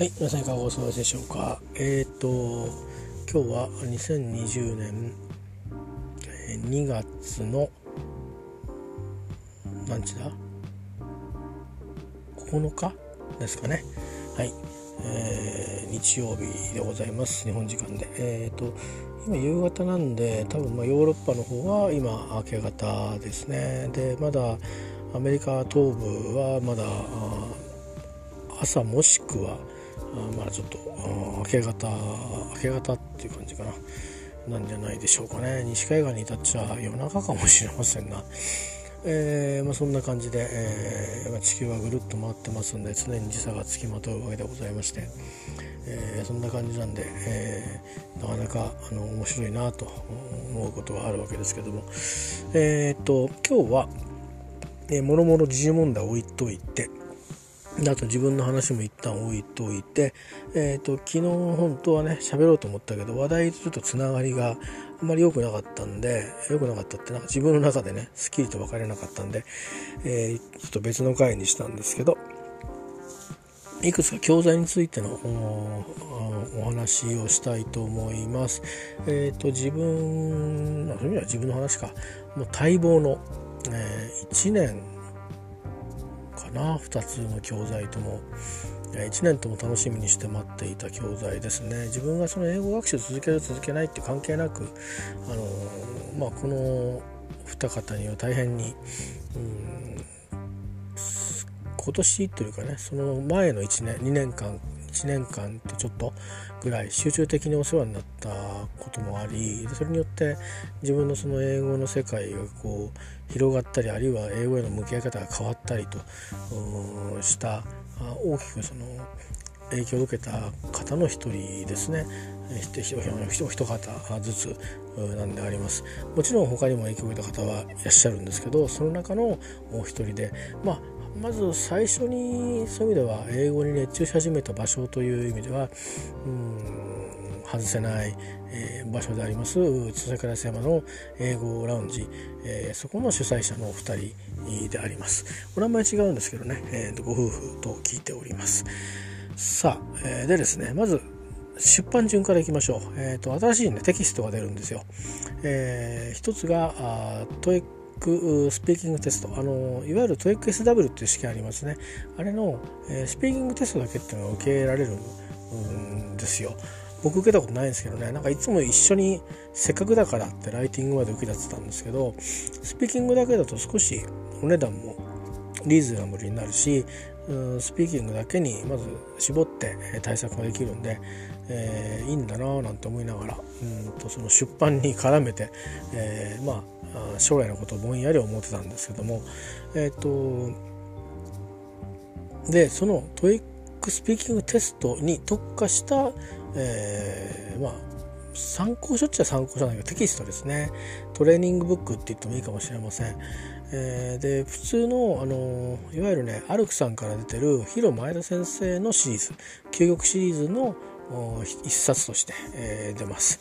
はい皆さんいかがお過ごしでしょうか？えっ、ー、と今日は2020年2月の何日だ？9日？ですかね。はい、えー、日曜日でございます日本時間で。えっ、ー、と今夕方なんで多分まヨーロッパの方は今明け方ですね。でまだアメリカ東部はまだ朝もしくはあまあちょっと明け方明け方っていう感じかな。なんじゃないでしょうかね。西海岸に至っちゃ夜中かもしれませんが、えー、まあ、そんな感じで、えー、地球はぐるっと回ってますんで常に時差がつきまとうわけでございまして、えー、そんな感じなんで、えなかなかあの面白いなと思うことがあるわけですけども。えっと今日は、えもろもろ時事問題置いといてあと自分の話も一旦置いといて、えーと、昨日本当はね喋ろうと思ったけど話題とちょっとつながりがあんまり良くなかったんで良くなかったってなんか自分の中でねすっきりと分かれなかったんで、えー、ちょっと別の回にしたんですけどいくつか教材についてのお話をしたいと思います。えっ、ー、と自分そういう意味では自分の話かもう待望の、えー、1年かな。2つの教材とも1年とも楽しみにして待っていた教材ですね。自分がその英語学習続ける続けないって関係なくあの、まあ、この二方には大変に、うん、今年というかねその前の1年2年間1年間とちょっとぐらい集中的にお世話になったこともありそれによって自分のその英語の世界がこう広がったりあるいは英語への向き合い方が変わったりとした大きくその影響を受けた方の一人ですね。一方ずつなんであります。もちろん他にも影響を受けた方はいらっしゃるんですけどその中のお一人でまあまず最初にそういう意味では英語に熱中し始めた場所という意味ではうん外せない、えー、場所であります津倉山の英語ラウンジ、えー、そこの主催者のお二人であります。お名前違うんですけどね、えー、ご夫婦と聞いております。さあ、えー、でですねまず出版順からいきましょう、えーと、新しい、ね、テキストが出るんですよ、えー、一つがあトイクスピーキングテストあのいわゆる TOEIC-SW っていう試験ありますね。あれの、えー、スピーキングテストだけっていうのが受けられるんですよ。僕受けたことないんですけどね。なんかいつも一緒にせっかくだからってライティングまで受けたってたんですけどスピーキングだけだと少しお値段もリーズナブルになるしスピーキングだけにまず絞って対策ができるんで、えー、いいんだなぁなんて思いながらうんとその出版に絡めて、えー、まあ将来のことをぼんやり思ってたんですけどもえっ、ー、とでその TOEIC スピーキングテストに特化した、えー、まあ参考書っちゃ参考書なんだけどテキストですね。トレーニングブックって言ってもいいかもしれません、えー、で普通の、あのいわゆるねアルクさんから出てるヒロ前田先生のシリーズ究極シリーズの一冊として、えー、出ます。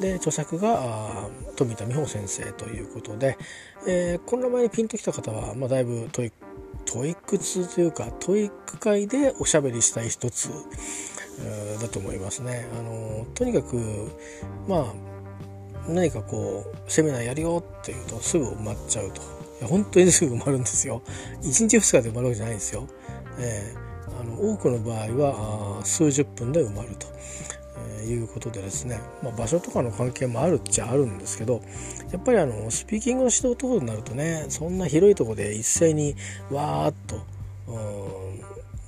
で著作が冨田三穂先生ということで、えー、この名前にピンときた方は、まあ、だいぶトイ TOEIC 通というか TOEIC 界でおしゃべりしたい人だと思いますね。あのとにかくまあ何かこうセミナーやるよっていうとすぐ埋まっちゃうといや本当にすぐ埋まるんですよ1日2日で埋まるわけじゃないんですよ、えー、あの多くの場合は数十分で埋まると、え、いうことでですね、まあ、場所とかの関係もあるっちゃあるんですけどやっぱりあのスピーキングの指導等になるとねそんな広いとこで一斉にわーっと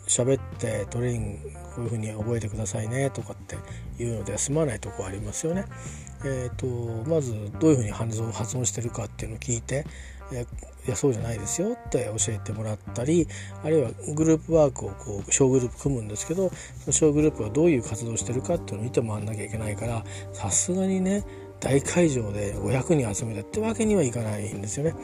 喋ってトレーニングこういうふうに覚えてくださいねとかっていうのでは済まないとこありますよね。えーと、まずどういうふうに発音してるかっていうのを聞いて、いやそうじゃないですよって教えてもらったりあるいはグループワークをこう小グループ組むんですけど小グループがどういう活動してるかっていうのを見て回んなきゃいけないからさすがにね大会場で500人集めたってわけにはいかないんですよね。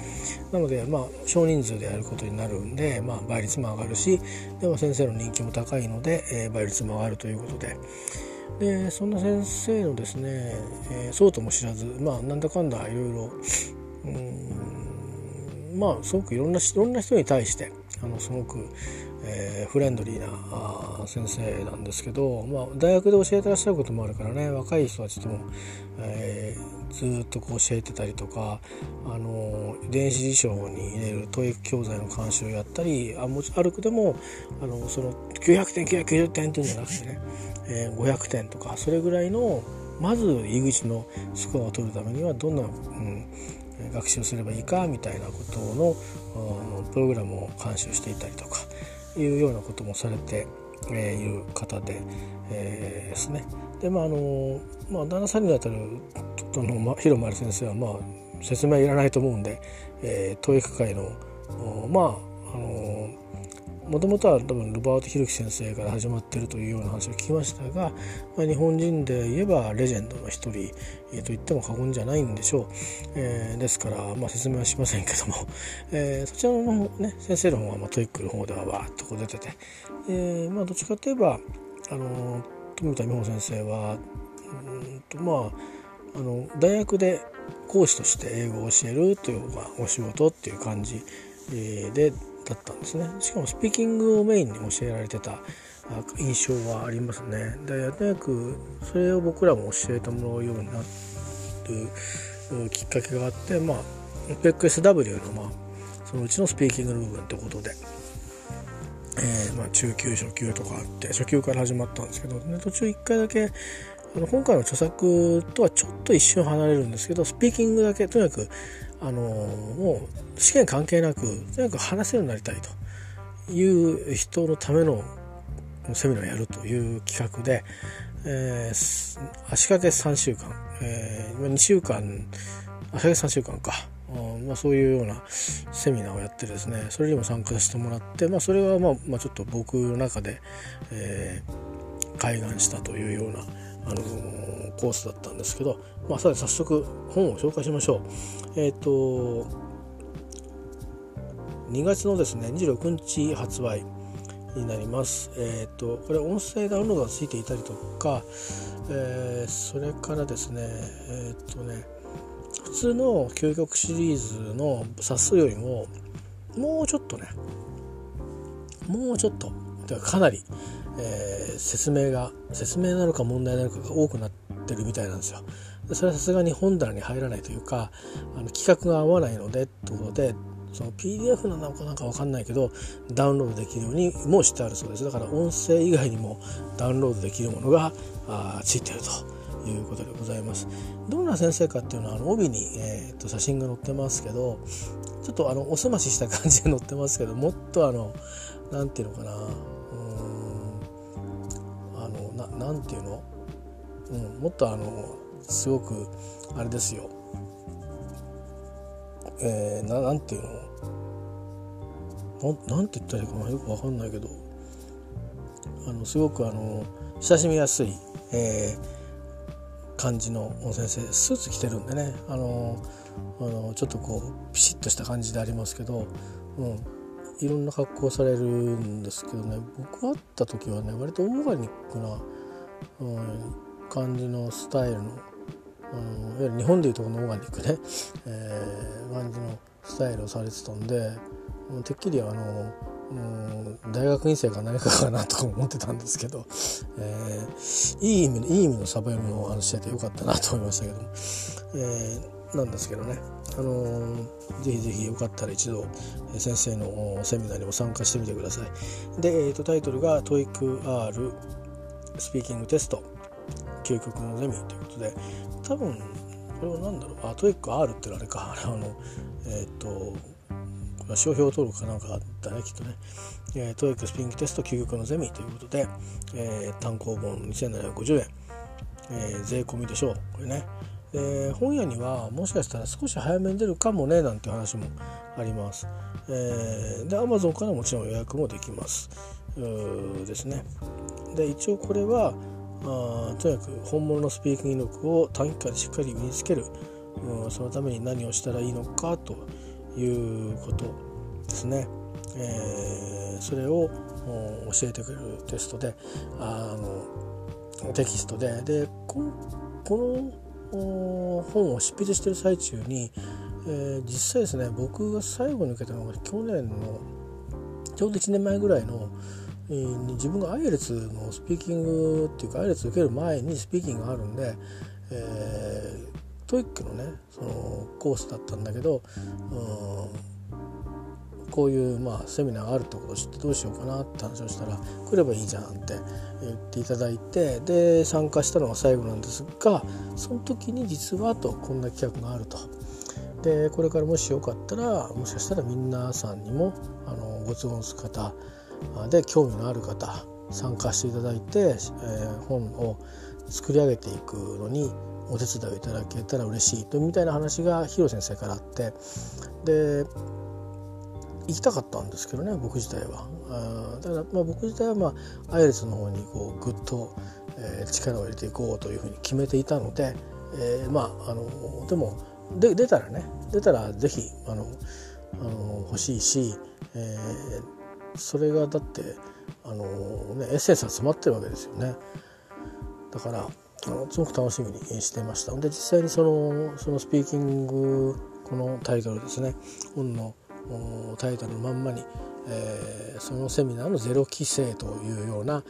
なのでまあ少人数でやることになるんで、まあ、倍率も上がるしでも先生の人気も高いので、えー、倍率も上がるということで。でそんな先生のですね、えー、そうとも知らずまあなんだかんだいろいろうんまあすごくいろんないろんな人に対してあのすごく、えー、フレンドリーな先生なんですけど、まあ、大学で教えてらっしゃることもあるからね若い人たちとも、えー、ずっとこう教えてたりとかあの電子辞書に入れる問い教材の監修をやったりあもち歩くでもあのその900点990点っていうんじゃなくてね、えー、500点とかそれぐらいのまず入り口のスコアを取るためにはどんな、うん学習すればいいかみたいなことのプログラムを監修していたりとかいうようなこともされている方で、えー、ですね。でまああのまあ、旦那さんにあたるとの、ま、広丸先生は、まあ、説明はいらないと思うんで、えー、教育会のまああのもともとは多分ロバート・ヒルキ先生から始まっているというような話を聞きましたが、まあ、日本人で言えばレジェンドの一人、えー、と言っても過言じゃないんでしょう、えー、ですから、まあ、説明はしませんけども、えー、そちらの、ね、先生の方は、まあ、 TOEIC の方ではわーっとこう出てて、えーまあ、どっちかといえばあの冨田三穂先生はうんとまああの大学で講師として英語を教えるというまあ、お仕事っていう感じでだったんですね。しかもスピーキングをメインに教えられてた印象はありますね。でやっくそれを僕らも教えてもらうようになるきっかけがあってまあ PECSW のまあそのうちのスピーキングの部分ってことで、えー、まあ中級初級とかあって初級から始まったんですけど、ね、途中1回だけあの今回の著作とはちょっと一瞬離れるんですけどスピーキングだけとにかくあのもう試験関係なくとにかく話せるようになりたいと。いう人のためのセミナーをやるという企画で、えー、足掛け3週間、えー、2週間足掛け3週間か、まあ、そういうようなセミナーをやってですねそれにも参加させてもらって、まあ、それはまあ、まあ、ちょっと僕の中で、えー、開眼したというようなあのコースだったんですけど、まあ、さ早速本を紹介しましょう。えっ、ー、と2月のですね26日発売になります。えっ、ー、とこれ音声ダウンロードがついていたりとか、え、それからですねえっ、とね普通の究極シリーズの冊数よりももうちょっとねもうちょっとかなりえー、説明が説明なのか問題なのかが多くなってるみたいなんですよ。それはさすがに本棚に入らないというかあの企画が合わないのでってことでその PDF なのかなんか分かんないけどダウンロードできるようにもしてあるそうです。だから音声以外にもダウンロードできるものがあついてるということでございます。どんな先生かっていうのはあの帯に、えー、と写真が載ってますけどちょっとあのおすましした感じで載ってますけどもっとあの何て言うのかな。何て言うの、うん、もっとあのすごくあれですよ。えー、ななんていうの？ななんて言ったらいいかよく分かんないけど。あのすごくあの親しみやすい、えー、感じの先生スーツ着てるんでね。あのあのちょっとこうピシッとした感じでありますけど、うん、いろんな格好されるんですけどね。僕会った時はね割とオーガニックな。うん、感じのスタイルの、うん、いわゆる日本でいうとこのオーガニックね、えー、感じのスタイルをされてたんでてっきりあの、うん、大学院生か何かかなと思ってたんですけど、えー、いい意味いい意味のサバ読みをお話しててよかったなと思いましたけども、えー、なんですけどね、あのー、ぜひぜひよかったら一度先生のセミナーにも参加してみてください。で、えーと、タイトルが TOEIC-R スピーキングテスト究極のゼミということで多分これは何だろうあトイック R ってあれかあれ あのえっ、とこれは商標登録かなんかだねきっとね、えー、トイックスピングテスト究極のゼミということで、えー、単行本2750円、えー、税込みでしょうこれねえー、本屋にはもしかしたら少し早めに出るかもねなんて話もあります。えー、で Amazon からもちろん予約もできます。ですね。で一応これはあとにかく本物のスピーキング力を短期間でしっかり身につける、うん、そのために何をしたらいいのかということですね。えー、それを教えてくれるテストであのテキストででこの本を執筆してる最中に、えー、実際ですね僕が最後に受けたのが去年のちょうど1年前ぐらいのに自分が IELTS のスピーキングっていうか IELTS 受ける前にスピーキングがあるんで、えー、 TOEIC のねそのコースだったんだけど、うん、こういうまあセミナーがあるってことを知ってどうしようかなって話をしたら来ればいいじゃんって言っていただいてで参加したのが最後なんですがその時に実はとこんな企画があると。でこれからもしよかったらもしかしたら皆さんにもあのご都合の方で興味のある方参加していただいて、えー、本を作り上げていくのにお手伝いをいただけたら嬉しいとみたいな話が広先生からあってで行きたかったんですけどね僕自体は。あだからまあ僕自体はまあアイレスの方にこうぐっと、えー、力を入れていこうというふうに決めていたので、えー、まああのでもで出たらね出たら是非あのあの欲しいし、えー、それがだってあの、ね、エッセンスが詰まってるわけですよね。だからあのすごく楽しみにしてましたで実際にそのそのスピーキングこのタイトルですね本のタイトルのまんまに、えー、そのセミナーのゼロ規制というような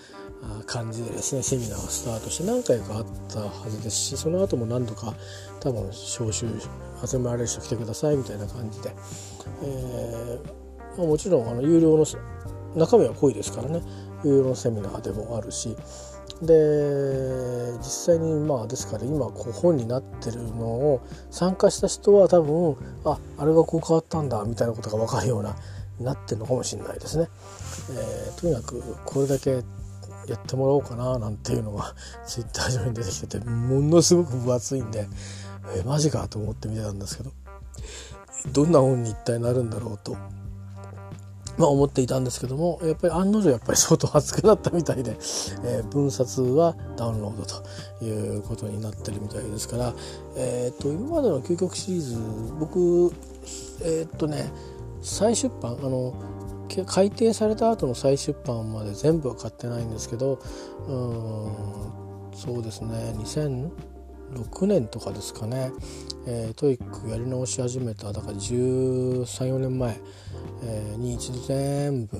感じでですねセミナーがスタートして何回かあったはずですしその後も何度か多分招集集められる人来てくださいみたいな感じで、えー、まあ、もちろんあの有料の中身は濃いですからね有料のセミナーでもあるしで実際にまあですから今こう本になってるのを参加した人は多分ああれがこう変わったんだみたいなことが分かるようななってるのかもしれないですね。えー、とにかくこれだけやってもらおうかななんていうのが ツイッター上に出てきててものすごく分厚いんでえマジかと思って見てたんですけどどんな本に一体なるんだろうとまあ、思っていたんですけどもやっぱり案の定やっぱり相当熱くなったみたいで、えー、分冊はダウンロードということになってるみたいですから、えーと、今までの究極シリーズ僕えっ、とね再出版あの改訂された後の再出版まで全部は買ってないんですけどうんそうですね6年とかですかね、えー、 TOEIC やり直し始めただから134年前えに一度全部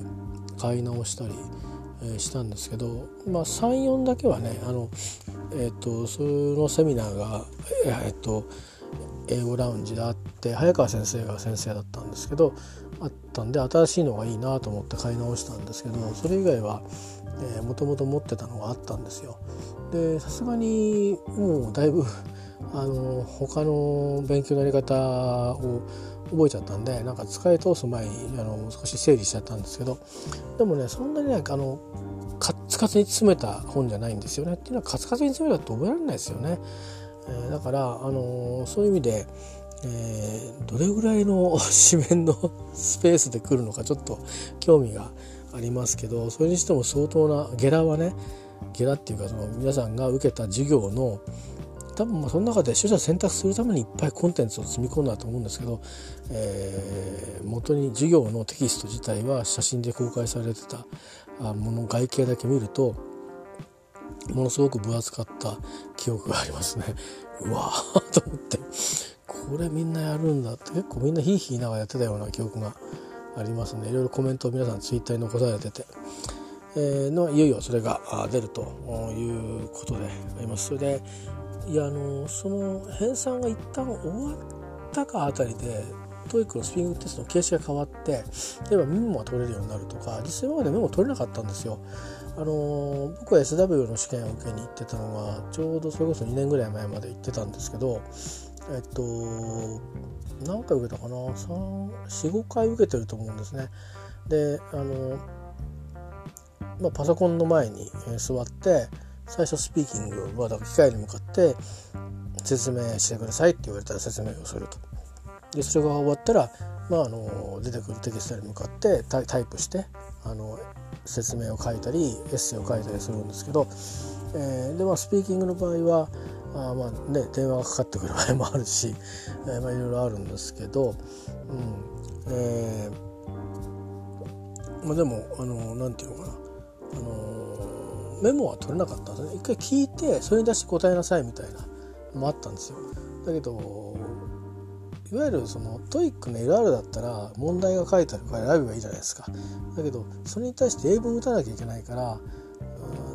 買い直したり、えしたんですけど、まあ、34だけはねあの、えーと、そのセミナーが、えーと、英語ラウンジであって早川先生が先生だったんですけどあったんで新しいのがいいなと思って買い直したんですけどそれ以外はもともと持ってたのがあったんですよ。でさすがにもうだいぶ あの他の勉強のやり方を覚えちゃったんでなんか使い通す前にあの少し整理しちゃったんですけどでもねそんなになんかあのカツカツに詰めた本じゃないんですよねっていうのはカツカツに詰めたって覚えられないですよね。えー、だから、あの、そういう意味で、えー、どれぐらいの 紙面の スペースで来るのかちょっと興味がありますけどそれにしても相当なゲラはねゲラっていうかその皆さんが受けた授業の多分まあその中で取捨選択するためにいっぱいコンテンツを積み込んだと思うんですけど、えー、元に授業のテキスト自体は写真で公開されてたもの外形だけ見るとものすごく分厚かった記憶がありますね。うわーと思って。これみんなやるんだって。結構みんなヒーヒー言いながらやってたような記憶がありますね。いろいろコメントを皆さんツイッターに残されてて、のいよいよそれが出るということであります。それでいやあのその編纂が一旦終わったかあたりでトイックのスピングテストの形式が変わって例えばメモが取れるようになるとか実際今までメモ取れなかったんですよ。あの僕は SW の試験を受けに行ってたのがちょうどそれこそ2年ぐらい前まで行ってたんですけどえっと何回受けたかな？45回受けてると思うんですね。であの、まあ、パソコンの前に座って最初スピーキングはだから機械に向かって説明してくださいって言われたら説明をすると。でそれが終わったら、まあ、あの出てくるテキストに向かってタイプしてあの説明を書いたりエッセイを書いたりするんですけど、えー、でまあスピーキングの場合はあまあね電話がかかってくる場合もあるし、えー、まあいろいろあるんですけど、うんえーまあ、でもあのなんていうのかなあのメモは取れなかったんですね。一回聞いてそれに出して答えなさいみたいなのもあったんですよ。だけどいわゆるその TOEIC の LR だったら問題が書いてあるから選べばいいじゃないですか。だけどそれに対して英文打たなきゃいけないから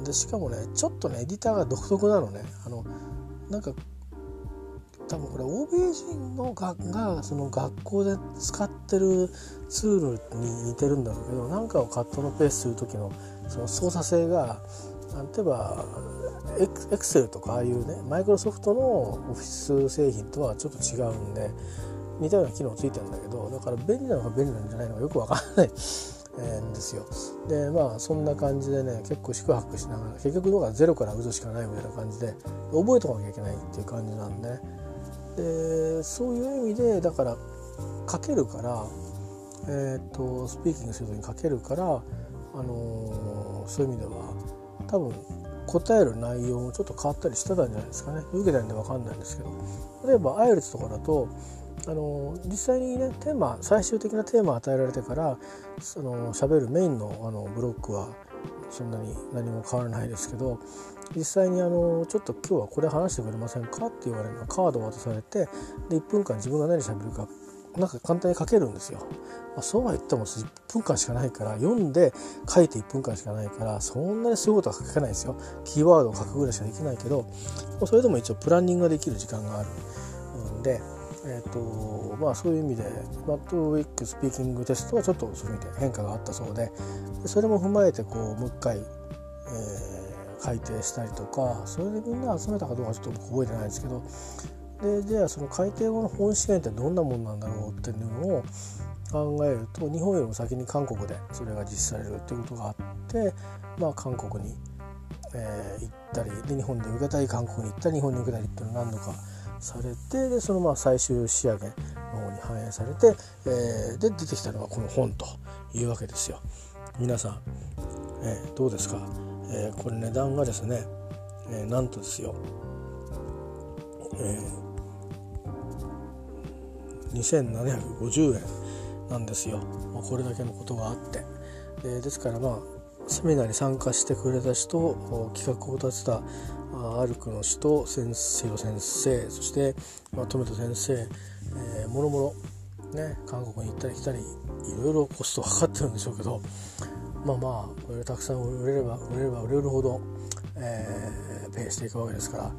でしかもねちょっとねエディターが独特なのね。あのなんか多分これ欧米人のががその学校で使ってるツールに似てるんだろうけど何かをカットのペースする時のその操作性が例えばエクセルとかああいうねマイクロソフトのオフィス製品とはちょっと違うんで似たような機能ついてるんだけどだから便利なのか便利なんじゃないのかよくわからない んですよ。でまあそんな感じでね結構宿泊しながら結局だかゼロから打つしかないみたいな感じで覚えとかなきゃいけないっていう感じなんで、ね、でそういう意味でだから書けるから、えーと、スピーキングする時に書けるから、あのー、そういう意味では多分答える内容もちょっと変わったりしてたんじゃないですかね。受けたんで分かんないんですけど。例えばアイルツとかだとあの実際にねテーマ最終的なテーマを与えられてからその喋るメインのあのブロックはそんなに何も変わらないですけど実際にあのちょっと今日はこれ話してくれませんかって言われるのカードを渡されてで1分間自分が何喋るかなんか簡単に書けるんですよ。まあ、そうは言っても1分間しかないから読んで書いて1分間しかないからそんなにすごいことは書けないですよ。キーワードを書くぐらいしかできないけどそれでも一応プランニングができる時間があるんで、えーとまあ、そういう意味でマットウィックスピーキングテストはちょっとそういう意味で変化があったそうでそれも踏まえてこうもう一回、えー、改定したりとかそれでみんな集めたかどうかちょっと僕覚えてないですけどでじゃあその改定後の本試験ってどんなもんなんだろうっていうのを考えると日本よりも先に韓国でそれが実施されるっていうことがあって、まあ、韓国に、えー、行ったりで日本で受けたり韓国に行ったり日本に受けたりっていうのを何度かされてでそのまあ最終仕上げの方に反映されて、えー、で出てきたのがこの本というわけですよ。皆さん、えー、どうですか、えー、これ値段がですね、えー、なんとですよ、えー、2750円なんですよ、まあ、これだけのことがあって、えー、ですからまあセミナーに参加してくれた人企画を立てたアルクの人先生の先生そして、まあ、トメト先生、えー、もろもろね韓国に行ったり来たりいろいろコストかかってるんでしょうけどまあまあこれたくさん売れれば売れれば売れるほど、えー、ペイしていくわけですから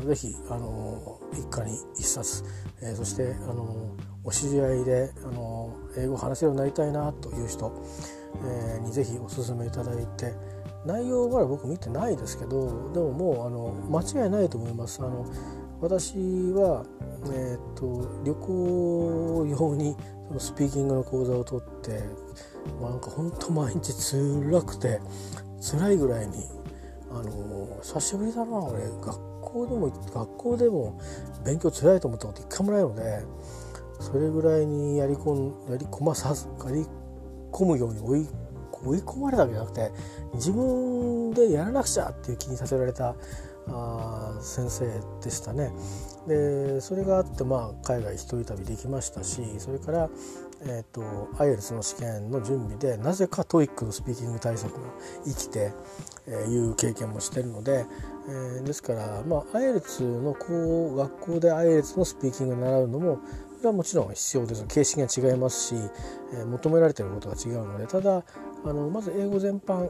ぜひあの一家に一冊、えー、そしてあのお知り合いであの英語を話せるようになりたいなという人、えー、にぜひお勧めいただいて内容は僕見てないですけどでももうあの間違いないと思います。あの私は、えーと、旅行用にそのスピーキングの講座を取って、まあ、なんか本当毎日辛くて辛いぐらいにあの久しぶりだな俺学校でも学校でも勉強辛いと思ったこと一回もないのでそれぐらいにやりこやり込まさやり込むように追い追い込まれたわけじゃなくて自分でやらなくちゃっていう気にさせられたあ先生でしたね。でそれがあってまあ海外一人旅できましたしそれから、えーと、 IELTS の試験の準備でなぜか TOEIC のスピーキング対策が生きて、えー、いう経験もしてるので、えー、ですから、まあ、 IELTS のこう学校で IELTS のスピーキングを習うのもこれはもちろん必要です。形式が違いますし、えー、求められてることが違うのでただあのまず英語全般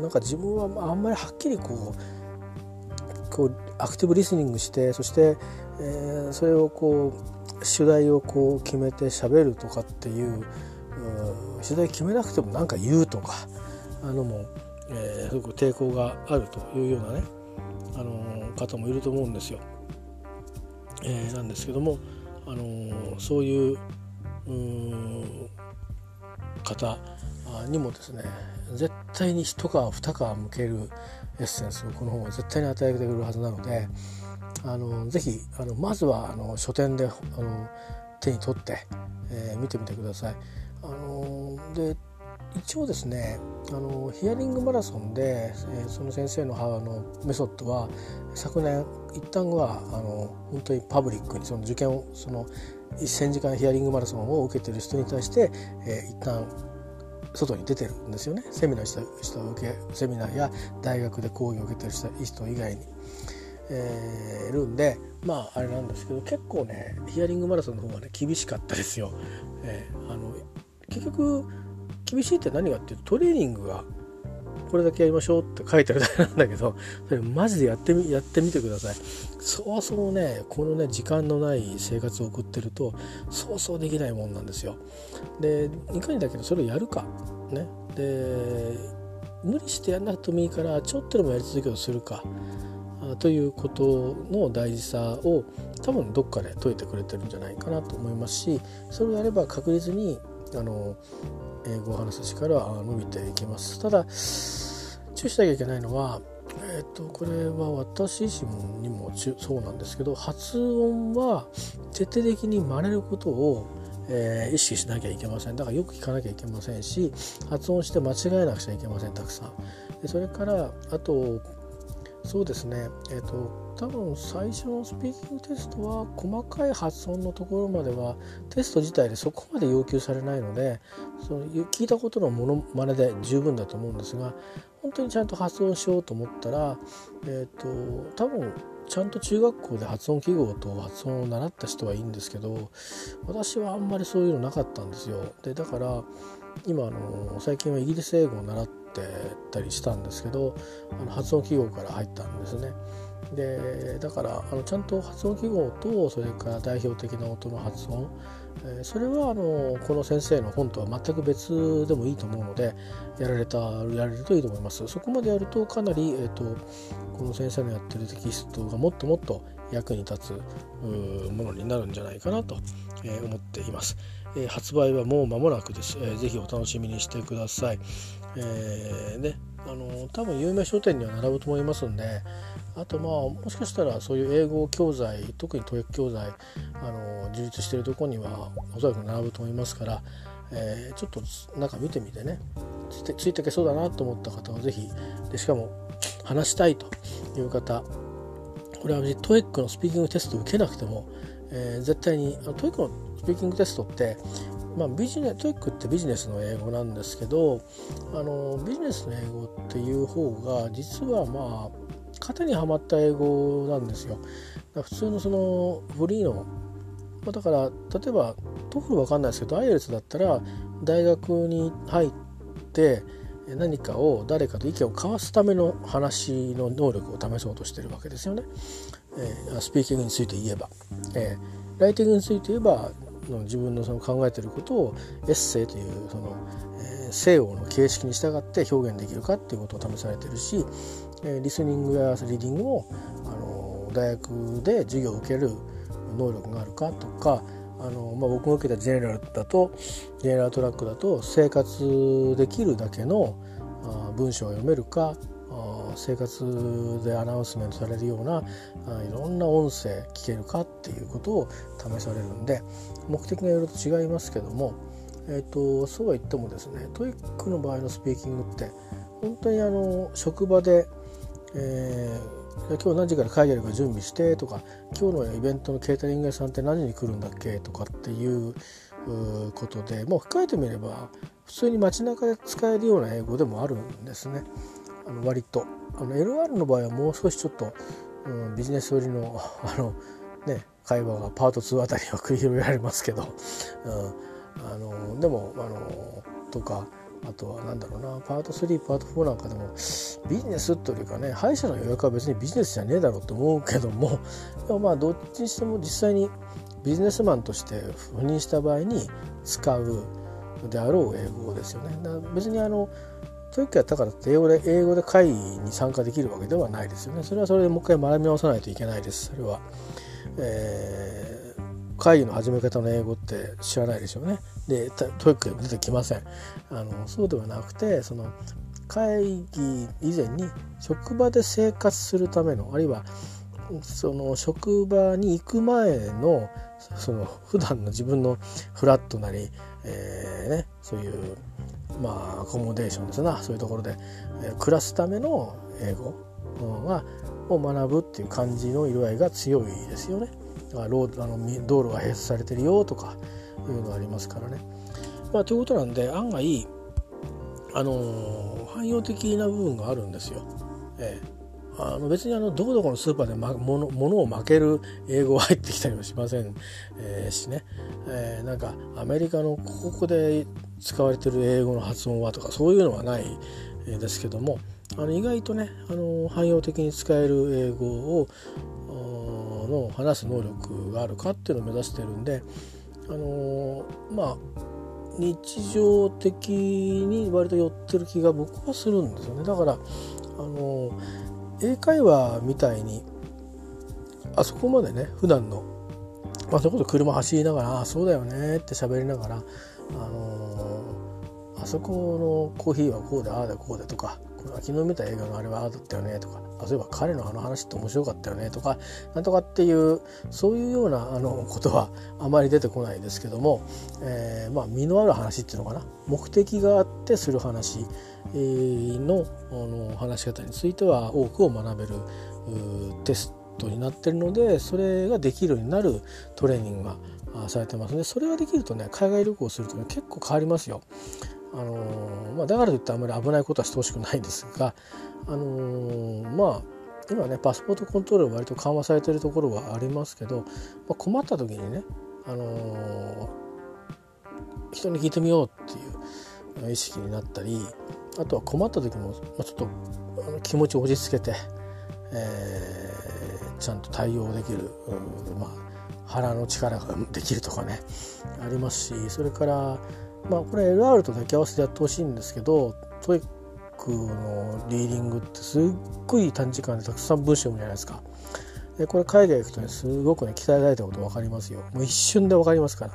なんか自分はあんまりはっきりこうこうアクティブリスニングしてそして、えー、それをこう主題をこう決めて喋るとかっていう主題決めなくても何か言うとかあのも、えー、すごく抵抗があるというようなね、あの方もいると思うんですよ。えー、なんですけども、あのそういう方にもですね絶対に一皮二皮向けるエッセンスをこの本は絶対に与えてくれるはずなのであのぜひあのまずはあの書店であの手に取って、えー、見てみてください。あので一応ですねあのヒアリングマラソンで、えー、その先生の母のメソッドは昨年一旦はあの本当にパブリックにその受験をその1,000時間ヒアリングマラソンを受けてる人に対して、えー、一旦外に出てるんですよねセミナーした人受けセミナーや大学で講義を受けてる人以外に。えー、るんでまああれなんですけど結構ねヒアリングマラソンの方がね厳しかったですよ。えー、あの結局厳しいって何かっていうとトレーニングがこれだけやりましょうって書いてあるだけなんだけどそれマジでやってみやってみてください。そうそうねこのね時間のない生活を送ってるとそうそうできないもんなんですよ。でいかにだけどそれをやるか。ね。で無理してやんなくてもいいからちょっとでもやり続けをするか。ということの大事さを多分どっかで解いてくれてるんじゃないかなと思いますしそれをやれば確実にあの英語を話す力は伸びていきます。ただ注意しなきゃいけないのはえーと、これは私自身にもそうなんですけど発音は徹底的に真似ることを、えー、意識しなきゃいけません。だからよく聞かなきゃいけませんし発音して間違えなくちゃいけませんたくさん。でそれからあとそうですねえっ、ー、と多分最初のスピーキングテストは細かい発音のところまではテスト自体でそこまで要求されないのでその聞いたことのものまねで十分だと思うんですが本当にちゃんと発音しようと思ったら、えーと、多分ちゃんと中学校で発音記号と発音を習った人はいいんですけど私はあんまりそういうのなかったんですよ。でだから今あの最近はイギリス英語を習っててたりしたんですけどあの発音記号から入ったんですね。でだからあのちゃんと発音記号とそれから代表的な音の発音、えー、それはあのこの先生の本とは全く別でもいいと思うのでやられたやれるといいと思います。そこまでやるとかなり、えーと、この先生のやってるテキストがもっともっと役に立つものになるんじゃないかなと、え思っています、えー、発売はもう間もなくです、えー、ぜひお楽しみにしてください、えー、ねあの多分有名書店には並ぶと思いますんであとまあもしかしたらそういう英語教材特に TOEIC 教材あの充実してるとこにはおそらく並ぶと思いますから、えー、ちょっと中見てみてね。ついていけそうだなと思った方は是非でしかも話したいという方これは TOEIC のスピーキングテストを受けなくても、えー、絶対に TOEIC のスピーキングテストってまあ、ビジネ TOEIC ってビジネスの英語なんですけどあのビジネスの英語っていう方が実はまあ型にはまった英語なんですよ。普通のそのフリーのまだから例えば TOEFL 分かんないですけど IELTS だったら大学に入って何かを誰かと意見を交わすための話の能力を試そうとしてるわけですよね。えー、スピーキングについて言えば、えー、ライティングについて言えば自分のその考えてることをエッセイというその、えー、西洋の形式に従って表現できるかっていうことを試されてるしえリスニングやリーディングをあの大学で授業を受ける能力があるかとかあの、まあ、僕が受けた General だと General track だと生活できるだけの文章を読めるか生活で announcement されるようないろんな音声聞けるかっていうことを試されるんで目的がいろいろと違いますけども、えーと、そうは言ってもですね TOEIC の場合のスピーキングって本当にあの職場でえー、今日何時から会議あるか準備してとか今日のイベントのケータリング屋さんって何時に来るんだっけとかっていうことでもう控えてみれば普通に街中で使えるような英語でもあるんですね。あの割と。あの LR の場合はもう少しちょっと、うん、ビジネス寄りのあの、ね、会話がパート2あたりは繰り広げられますけど、うん、あのでもあのとかあとは何だろうなパート3パート4なんかでもビジネスというかね歯医者の予約は別にビジネスじゃねえだろうと思うけどもでもまあどっちにしても実際にビジネスマンとして赴任した場合に使うであろう英語ですよね。だから別にあの TOEIC やったからって英語で英語で会議に参加できるわけではないですよね。それはそれでもう一回学び直さないといけないです。それは。えー会議の始め方の英語って知らないでしょうね。で TOEIC で出てきません。あのそうではなくてその会議以前に職場で生活するためのあるいはその職場に行く前のその普段の自分のフラットなり、えーね、そういうまあ accommodation ですなそういうところで、えー、暮らすための英語がを学ぶっていう感じの色合いが強いですよね。ローあの道路が閉鎖されてるよとかいうのがありますからね。まあ、ということなんで案外あの汎用的な部分があるんですよ。ええ、あの別にあのどこどこのスーパーで、ま、物物を負ける英語は入ってきたりもしません、えー、しね、えー、なんかアメリカのここで使われてる英語の発音はとかそういうのはないですけどもあの意外とねあの汎用的に使える英語をの話す能力があるかっていうのを目指してるんであのまあ日常的に割と寄ってる気が僕はするんですよね。だからあの英会話みたいにあそこまでね普段のまあ、それこそ車走りながら「あそうだよね」って喋りながら、あのー、あそこのコーヒーはこうでああでこうでとか昨日見た映画のあれはああだったよねとか例えば彼のあの話って面白かったよねとかなんとかっていうそういうようなあのことはあまり出てこないですけども、えー、まあ身のある話っていうのかな。目的があってする話のあの話し方については多くを学べるテストになってるのでそれができるようになるトレーニングがされてますでそれができるとね海外旅行するとね結構変わりますよ。あのまあ、だからといってあんまり危ないことはしてほしくないんですが、あのまあ今ねパスポートコントロール割と緩和されてるところはありますけど、まあ、困った時にね、あの人に聞いてみようっていう意識になったりあとは困った時も、まあ、ちょっとあの気持ちを落ち着けて、えー、ちゃんと対応できる、まあ、腹の力ができるとかねありますしそれからまあこれ LR と抱き合わせてやってほしいんですけど TOEIC のリーディングってすっごい短時間でたくさん文章読むじゃないですか。でこれ海外行くとねすごくね鍛えられたこと分かりますよ。もう一瞬で分かりますから。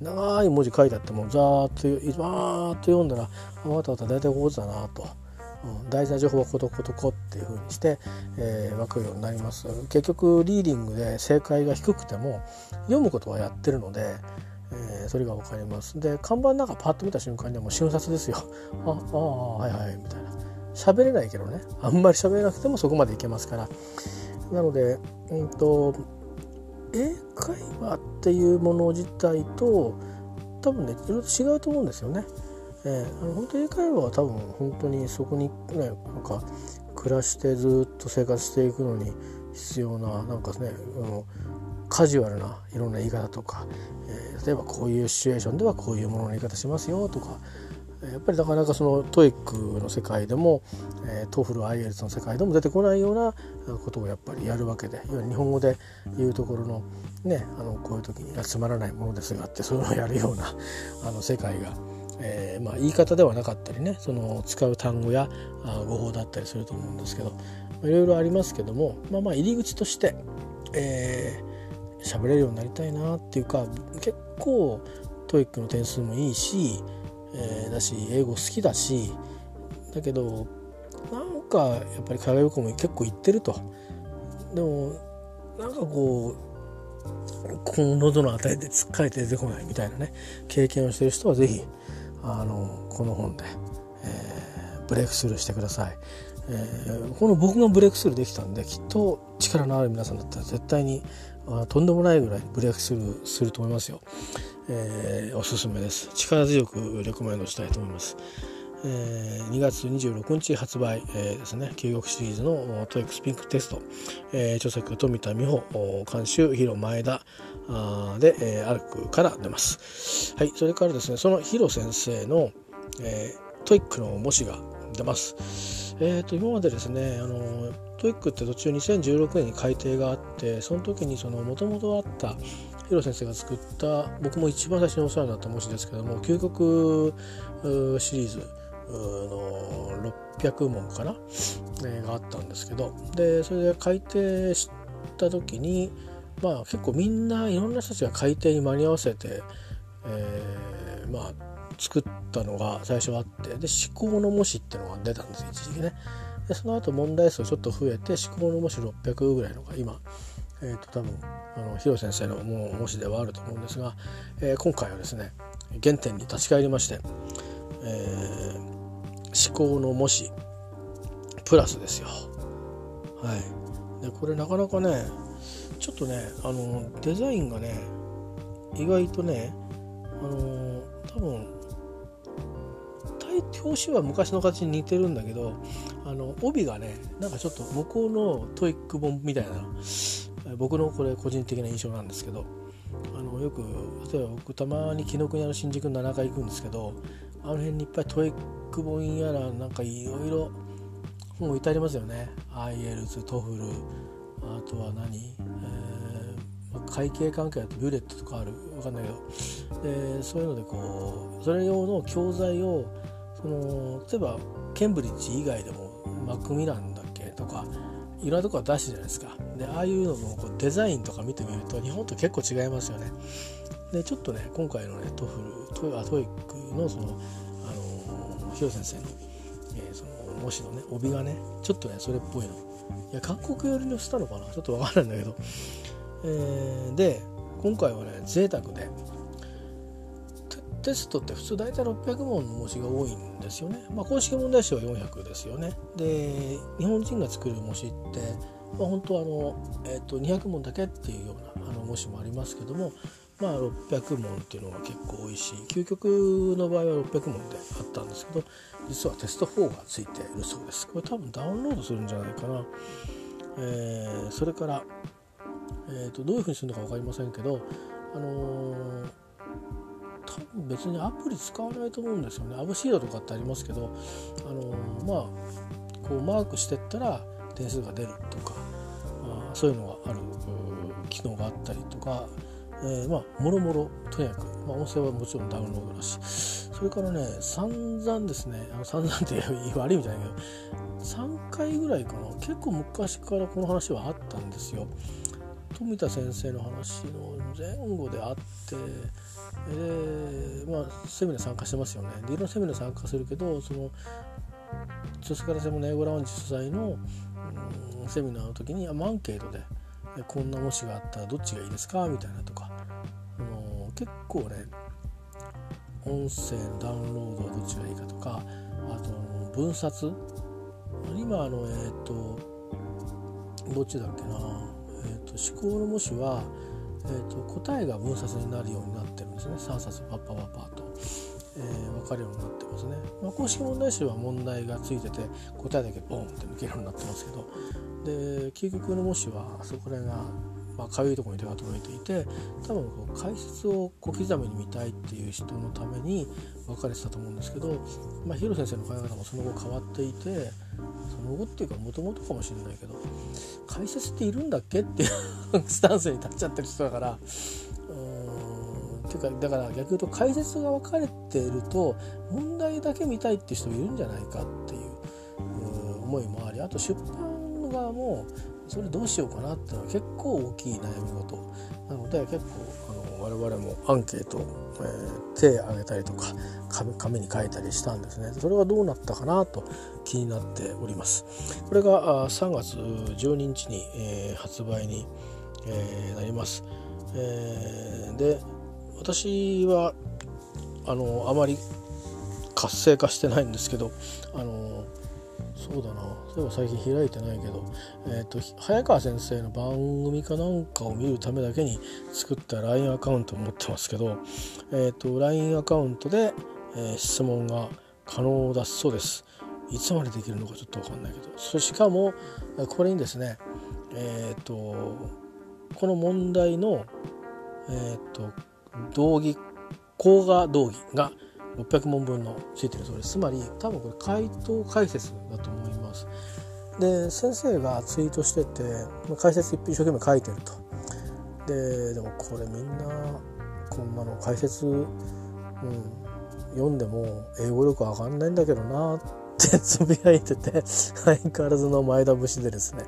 長い文字書いてあってもざーっとバーッと読んだらあわたわた大体こうだなと。大事な情報はコトコトコっていう風にして、えー、分かるようになります。結局リーディングで正解が低くても読むことはやってるのでえー、それが分かります。で看板なんかパッと見た瞬間にはもう瞬殺ですよ。ああはいはいみたいな。喋れないけどね。あんまり喋れなくてもそこまでいけますから。なのでうんと英会話っていうもの自体と多分ねいろいろ違うと思うんですよね。えー、あの本当英会話は多分本当にそこにねなんか暮らしてずっと生活していくのに必要ななんかねあのカジュアルないろんな言い方とか、えー、例えばこういうシチュエーションではこういうものの言い方しますよとかやっぱりなかなかその TOEIC の世界でも、えー、 TOEFL IELTS の世界でも出てこないようなことをやっぱりやるわけで日本語で言うところのねあのこういう時につまらないものですがってそういうのをやるようなあの世界が、えーまあ、言い方ではなかったりねその使う単語や語法だったりすると思うんですけどいろいろありますけども、まあ、まあ入り口として、えー、喋れるようになりたいなっていうか結構 TOEIC の点数もいいし、えー、だし英語好きだしだけどなんかやっぱり海外旅行も結構行ってると。でもなんかこうこの喉のあたりでつっかえて出てこないみたいなね経験をしてる人は是非あのこの本で、えー、ブレイクスルーしてください。えー、この僕がブレイクスルーできたんできっと力のある皆さんだったら絶対にあとんでもないぐらいブレイクスルーすると思いますよ、えー、おすすめです。力強くレコメンドしたいと思います、えー、2月26日発売、えー、ですね。究極シリーズのトイックスピンクテスト、えー、著作富田美穂監修ヒロ前田で、えー、アルクから出ます。はいそれからですねそのヒロ先生の、えー、 TOEICの模試が出ます。えーと今までですねあの TOEICって途中2016年に改訂があってその時にそのもともとあったヒロ先生が作った僕も一番最初にお世話になった模試ですけども究極シリーズの600問かな、ね、があったんですけどでそれで改訂した時にまあ結構みんないろんな人たちが改訂に間に合わせて、えー、まあ作ったのが最初あってで思考の模試っていうのが出たんです一時期ね。でその後問題数ちょっと増えて思考の模試600ぐらいのが今、えー、と多分あの広先生のも模試ではあると思うんですが、えー、今回はですね原点に立ち返りまして、えー、至高の模試プラスですよ。はい、でこれなかなかねちょっとねあのデザインがね意外とねあの多分表紙は昔の形に似てるんだけどあの帯がねなんかちょっと向こうの TOEIC本みたいな僕のこれ個人的な印象なんですけどあのよく例えば僕たまに紀ノ国屋の新宿の7階行くんですけどあの辺にいっぱい TOEIC本やらなんかいろいろ本置いてありますよね。IELTS TOEFL あとは何、えー、会計関係だとビュレットとかある。分かんないけど。でそういうのでこうそれ用の教材をその例えばケンブリッジ以外でもマクミランだっけとかいろんなところ出してじゃないですか。でああいうののこうデザインとか見てみると日本と結構違いますよね。でちょっとね今回のね TOEFLとあ TOEICのそのあのヒロ先生の,、えー、その模試のね帯がねちょっとねそれっぽいのいや韓国寄りのしたのかな？ちょっとわからないんだけど、えー、で今回はね贅沢でテストって普通大体600問の模試が多いんですよね。まあ、公式問題集は400ですよね。で日本人が作る模試って、まあ、本当はあの、えー、と200問だけっていうようなあの模試もありますけども、まあ、600問っていうのが結構多いし究極の場合は600問であったんですけど実はテスト4がついているそうです。これ多分ダウンロードするんじゃないかな。えー、それから、えー、とどういうふうにするのか分かりませんけど、あのー多分別にアプリ使わないと思うんですよねアブシードとかってありますけどあのまあこうマークしてったら点数が出るとかあそういうのがある機能があったりとか、えー、まあもろもろとにかく、まあ、音声はもちろんダウンロードだしそれからね散々ですねあの散々って悪い意味じゃないけど3回ぐらいかな結構昔からこの話はあったんですよ。富田先生の話の前後であってで、まあ、セミナー参加してますよね。でいろんなセミナー参加するけどその女性から専門の英語ラウンジ主催の、うん、セミナーの時にアンケートで「こんな模試があったらどっちがいいですか?」みたいなとか構ね音声のダウンロードはどっちがいいかとかあと分冊？今あのえっ、ー、とどっちだっけな？えーと、思考の模試は、えーと、答えが分冊になるようになってるんですね。3冊パッパパッパと、えー、分かるようになってますね、まあ、公式問題集は問題がついてて答えだけボンって抜けるようになってますけど。で究極の模試はそこら辺がまあ、かゆいところに手が届いていて多分こう解説を小刻みに見たいっていう人のために分かれてたと思うんですけど、まあ、ヒロ先生の考え方もその後変わっていてその後っていうかもともとかもしれないけど解説っているんだっけっていう スタンスに立っちゃってる人だからうーんっていうかだから逆に言うと解説が分かれてると問題だけ見たいっていう人もいるんじゃないかっていう思いもありあと出版側もそれどうしようかなっていうのは結構大きい悩み事。なので結構あの我々もアンケート、えー、手挙げたりとか紙に書いたりしたんですね。それはどうなったかなと気になっております。これが3月12日に、えー、発売に、えー、なります、えー、で私はあのあまり活性化してないんですけどあのそうだな。そういえば最近開いてないけど、えーと、早川先生の番組かなんかを見るためだけに作った LINE アカウントを持ってますけど、えーと、LINE アカウントで、えー、質問が可能だそうです。いつまでできるのかちょっと分かんないけど。そしかもこれにですねえっ、ー、とこの問題のえっ、ー、と道義講画道義が600問分のついてるそうです。つまり多分これ回答解説だと思います。で先生がツイートしてて解説一生懸命書いてると。ででもこれみんなこんなの解説、うん、読んでも英語力上がんないんだけどなってつぶやいてて相変わらずの前倒しでですね。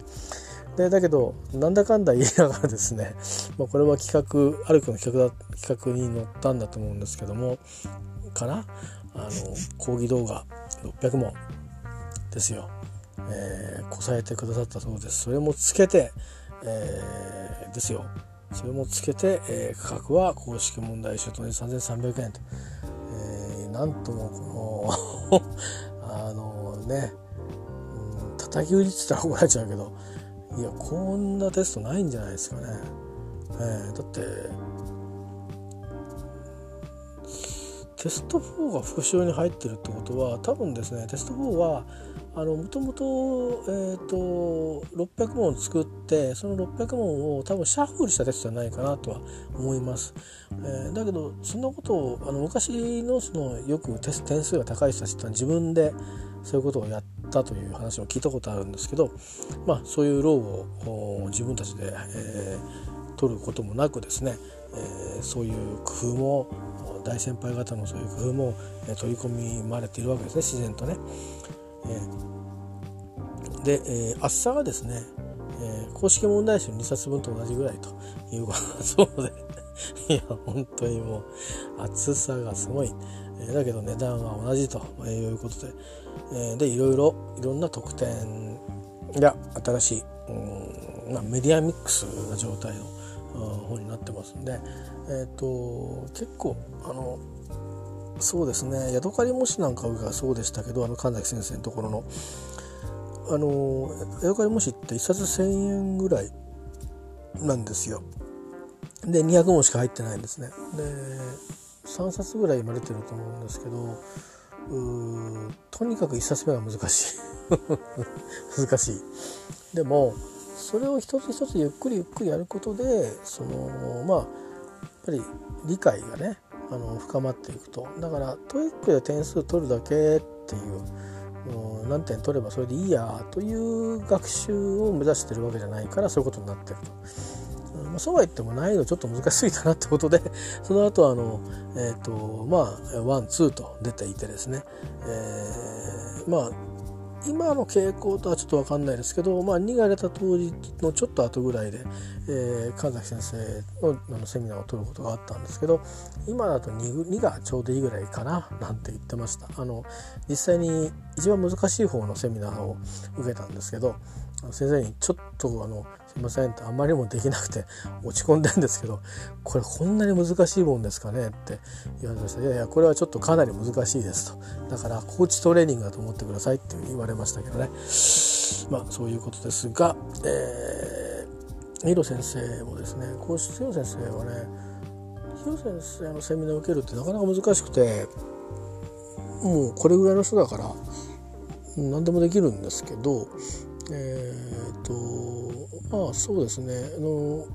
でだけどなんだかんだ言いながらですね、まあ、これは企画あるくの企画だ企画に載ったんだと思うんですけどもかな？あの講義動画600問。ですよ、えー、こさえてくださったそうです。それもつけて、えー、ですよ。それもつけて、えー、価格は公式問題集とで3300円と、えー、なんともこの あのね、うん、叩き売りって言ったら怒られちゃうけどいやこんなテストないんじゃないですかね、えー、だってテスト4が復習に入ってるってことは多分ですねテスト4はもともと,、えーと、600問作ってその600問を多分シャッフルしたテストじゃないかなとは思います、えー、だけどそんなことをあの昔のそのよくテス点数が高い人たちってのは自分でそういうことをやったという話も聞いたことあるんですけど、まあ、そういうローを自分たちで、えー、取ることもなくですね、えー、そういう工夫も大先輩方のそういう工夫も、え取り込まれているわけですね自然とね。えで、えー、厚さがですね、えー、公式問題集2冊分と同じぐらいということ でいや本当にもう厚さがすごい、えー、だけど値段は同じということで、えー、でいろいろいろんな特典が新しい、うんまあ、メディアミックスな状態の本になってますんで、えーと、結構あのそうですねヤドカリ模試なんかがそうでしたけどあの神崎先生のところのあのヤドカリ模試って1冊1,000円ぐらいなんですよ。で200問しか入ってないんですね。で3冊ぐらい今出てると思うんですけどとにかく1冊目は難しい 難しい。でもそれを一つ一つゆっくりゆっくりやることでそのまあやっぱり理解がねあの深まっていくとだから TOEICで点数取るだけっていう何点取ればそれでいいやという学習を目指してるわけじゃないからそういうことになってると。まあ、そうは言っても難易度ちょっと難しすぎたなってことで その後あのえっ、ー、とまあワンツーと出ていてですね、えー、まあ今の傾向とはちょっと分かんないですけど、まあ、2が出た当時のちょっと後ぐらいで、えー、神崎先生のあのセミナーを取ることがあったんですけど今だと 2, 2がちょうどいいぐらいかななんて言ってました。あの実際に一番難しい方のセミナーを受けたんですけど先生にちょっとあのませんってあんまりにもできなくて落ち込んでんですけどこれこんなに難しいもんですかねって言われました。いやいやこれはちょっとかなり難しいですと。だからコーチトレーニングだと思ってくださいって言われましたけどね。まあそういうことですが、えー、ヒロ先生もですねコーチヒロ先生はねヒロ先生のセミナーを受けるってなかなか難しくてもうこれぐらいの人だから何でもできるんですけどえー、とまあそうですねあの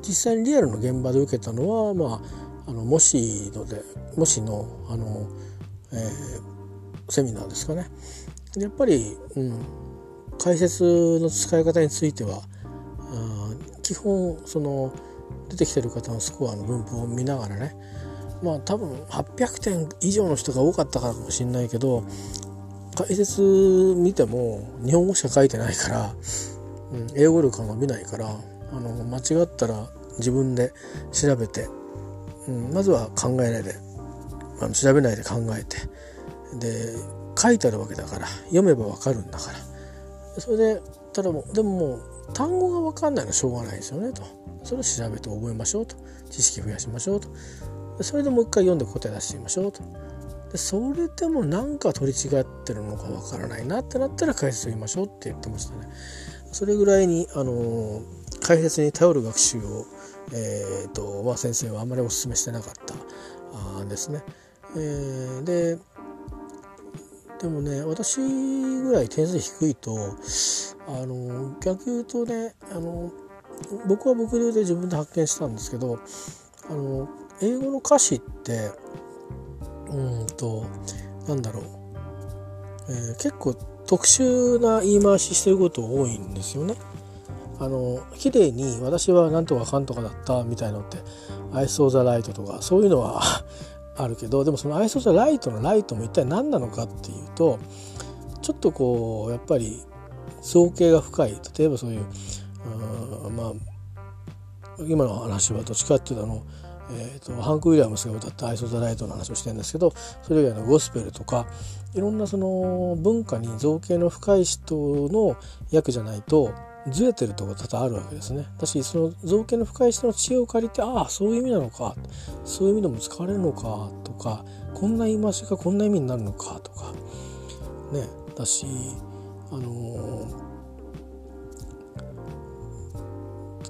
実際にリアルの現場で受けたのは、まあ、あのもしのでもしのあの、えー、セミナーですかね。やっぱり、うん、解説の使い方についてはあ基本その出てきてる方のスコアの分布を見ながらねまあ多分800点以上の人が多かったからかもしれないけど解説見ても日本語しか書いてないから、うん、英語力が伸びないからあの間違ったら自分で調べて、うん、まずは考えないであの調べないで考えてで書いてあるわけだから読めばわかるんだから。それでただもでももう単語が分かんないのはしょうがないですよねと。それを調べて覚えましょうと。知識増やしましょうと。それでもう一回読んで答え出してみましょうと。でそれでもなんか取り違ってるのかわからないなってなったら解説を言いましょうって言ってましたね。それぐらいに、あの解説に頼る学習を、えーとまあ、先生はあまりお勧めしてなかったあですね。えー、ででもね私ぐらい点数低いとあの逆言うとねあの僕は僕で自分で発見したんですけどあの英語の歌詞ってうんとなんだろう、えー、結構特殊な言い回ししてること多いんですよね。あの綺麗に私はなんとかかんとかだったみたいのって「 I saw the light」とかそういうのは あるけどでもその「 I saw the light」の light も一体何なのかっていうとちょっとこうやっぱり造形が深い例えばそういううまあ今の話はどっちかっていうとあのえーと、ハンク・ウィリアムスが歌った「アイソ・ザ・ライト」の話をしてるんですけどそれ以外のゴスペルとかいろんなその文化に造形の深い人の役じゃないとずれてるとこ多々あるわけですね。だしその造形の深い人の知恵を借りてああそういう意味なのかそういう意味でも使われるのかとかこんな言い回しがこんな意味になるのかとかねだし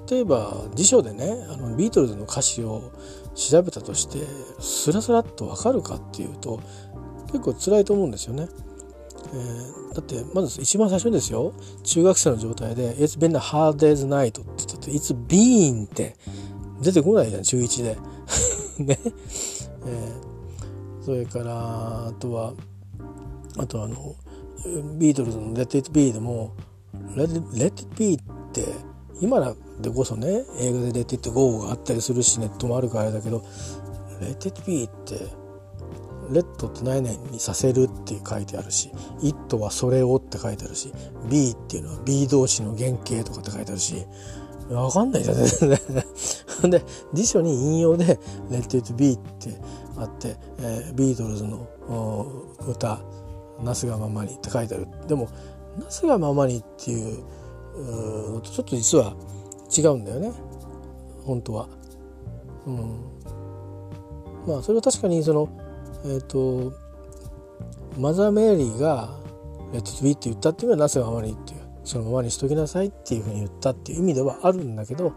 例えば辞書でねあのビートルズの歌詞を調べたとしてスラスラっと分かるかっていうと結構辛いと思うんですよね。えー、だってまず一番最初ですよ中学生の状態で「It's been a hard day's night」って言ったって「It's been」って出てこないじゃん中1で ね、えー、それからあとはあとあのビートルズの「Let It Be」でも「Let It, Let It Be」って今でこそね映画で「Let It Go」があったりするしネットもあるからあれだけど「Let It Be」って「レッドって何々にさせるって書いてあるし「イットはそれをって書いてあるし「B」っていうのは B 動詞の原型とかって書いてあるしわかんないじゃん。全然で辞書に引用で「Let It Be」ってあって、えー、ビートルズの歌「なすがままに」って書いてある。でも「なすがままに」っていううんちょっと実は違うんだよね。本当は。うん、まあそれは確かにそのえっ、ー、と Mother Mary が「レッド・トゥ・ビー」って言ったっていうのはなすがままにっていうそのままにしときなさいっていうふうに言ったっていう意味ではあるんだけど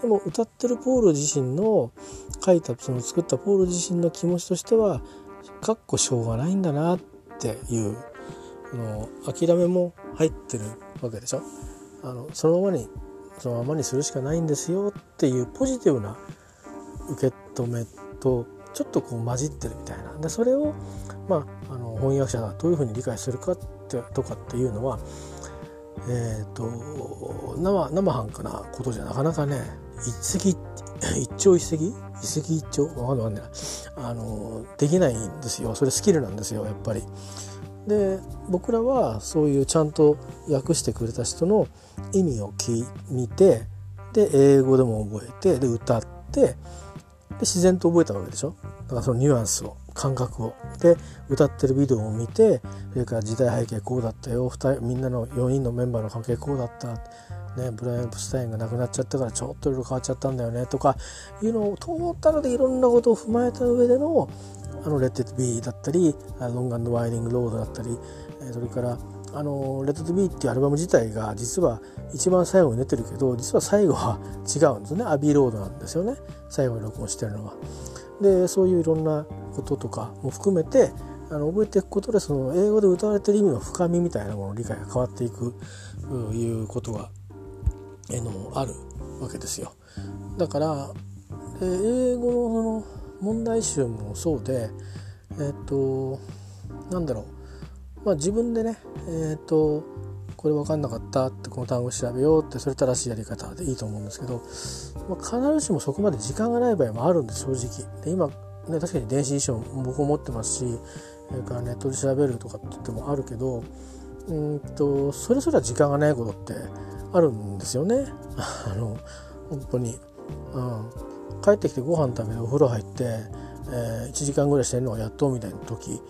でも歌ってるポール自身の書いたその作ったポール自身の気持ちとしてはかっこしょうがないんだなっていうの諦めも入ってるわけでしょ。あのそのままにそのままにするしかないんですよっていうポジティブな受け止めとちょっとこう混じってるみたいな。でそれを、まあ、あの翻訳者がどういうふうに理解するかってとかっていうのはえっ、ー、と生生半可なことじゃなかなかね一石 一鳥一石一石一鳥？わかんないわかんない。あのできないんですよ。それスキルなんですよやっぱり。で僕らはそういうちゃんと訳してくれた人の意味を聞見てで英語でも覚えてで歌ってで自然と覚えたわけでしょ？だからそのニュアンスを感覚を。で歌ってるビデオを見てそれから時代背景こうだったよ人みんなの4人のメンバーの関係こうだった、ね、ブライアン・エプスタインが亡くなっちゃったからちょっといろいろ変わっちゃったんだよねとかいうのをトータルでいろんなことを踏まえた上でのあの「 Let It Be」だったり「ロングワイニング・ロード」だったりそれからあの「 Let It Be」っていうアルバム自体が実は一番最後に出てるけど実は最後は違うんですね Abbey Road なんですよね最後に録音してるのは。でそういういろんなこととかも含めてあの覚えていくことでその英語で歌われてる意味の深みみたいなものの理解が変わっていくいうことが、えのあるわけですよ。だから英語のその問題集もそうでえっ、となんだろう。まあ自分でねえっ、とこれ分かんなかったってこの単語調べようってそれ正しいやり方でいいと思うんですけど、まあ、必ずしもそこまで時間がない場合もあるんです正直。で今ね確かに電子辞書も僕も持ってますしそれからネットで調べるとかって言ってもあるけどうんとそれぞれ時間がないことってあるんですよね。あの本当に、うん、帰ってきてご飯食べてお風呂入って、えー、1時間ぐらいしてるのがやっとみたいな時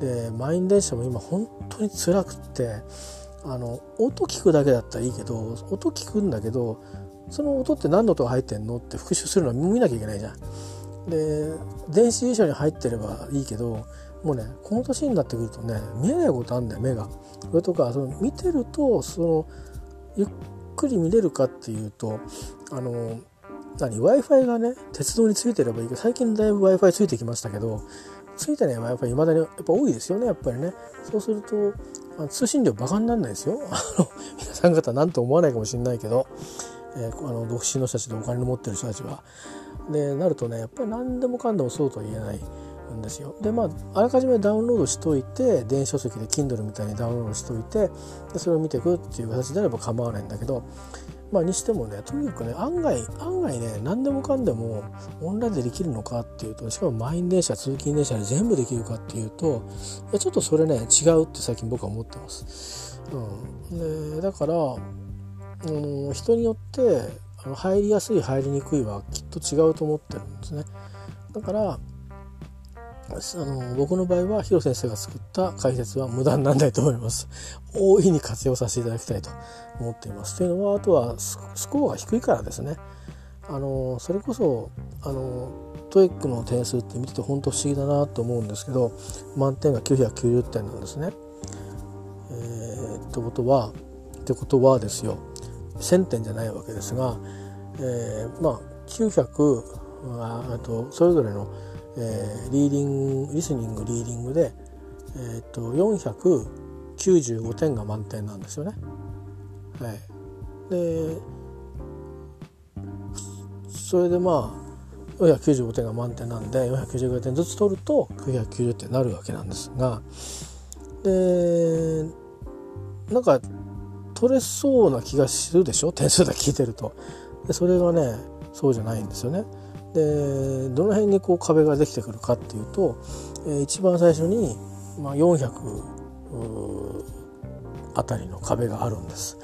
で満員電車も今本当に辛くってあの音聞くだけだったらいいけど音聞くんだけどその音って何の音が入ってんのって復習するのは見なきゃいけないじゃん。で電子辞書に入ってればいいけどもうねこの年になってくるとね見えないことあんだよ目が。それとかその見てるとそのゆっくり見れるかっていうとあの何 w i f i がね鉄道についてればいいけど最近だいぶ w i f i ついてきましたけどついてない w i f i いまだにやっぱ多いですよねやっぱりね。そうするとあ通信料バカになんないですよ。あの皆さん方何と思わないかもしれないけど、えー、あの独身の人たちでお金の持ってる人たちは。でなるとねやっぱり何でもかんでもそうとは言えないんですよ。でまああらかじめダウンロードしといて電子書籍で Kindle みたいにダウンロードしといてでそれを見ていくっていう形であれば構わないんだけどまあ、にしてもねとにかくね案外案外ね何でもかんでもオンラインでできるのかっていうとしかも満員電車通勤電車で全部できるかっていうとちょっとそれね違うって最近僕は思ってます。うん、でだから、うん、人によって入りやすい入りにくいはきっと違うと思ってるんですね。だからあの僕の場合は広先生が作った解説は無駄にならないと思います。大いに活用させていただきたいと思っています。というのはあとはスコアが低いからですね。あのそれこそあのTOEICの点数って見てて本当不思議だなと思うんですけど満点が990点なんですね。えー、ってことはってことはですよ1,000点じゃないわけですが、えー、まあ900あとそれぞれのえー、リーディングリスニングリーディングで、えーと、495点が満点なんですよね。はい、でそれでまあ495点が満点なんで495点ずつ取ると990点になるわけなんですがでなんか取れそうな気がするでしょ？点数だけ聞いてると。でそれがねそうじゃないんですよね。でどの辺にこう壁ができてくるかっていうと、え、一番最初に、まあ、400あたりの壁があるんです。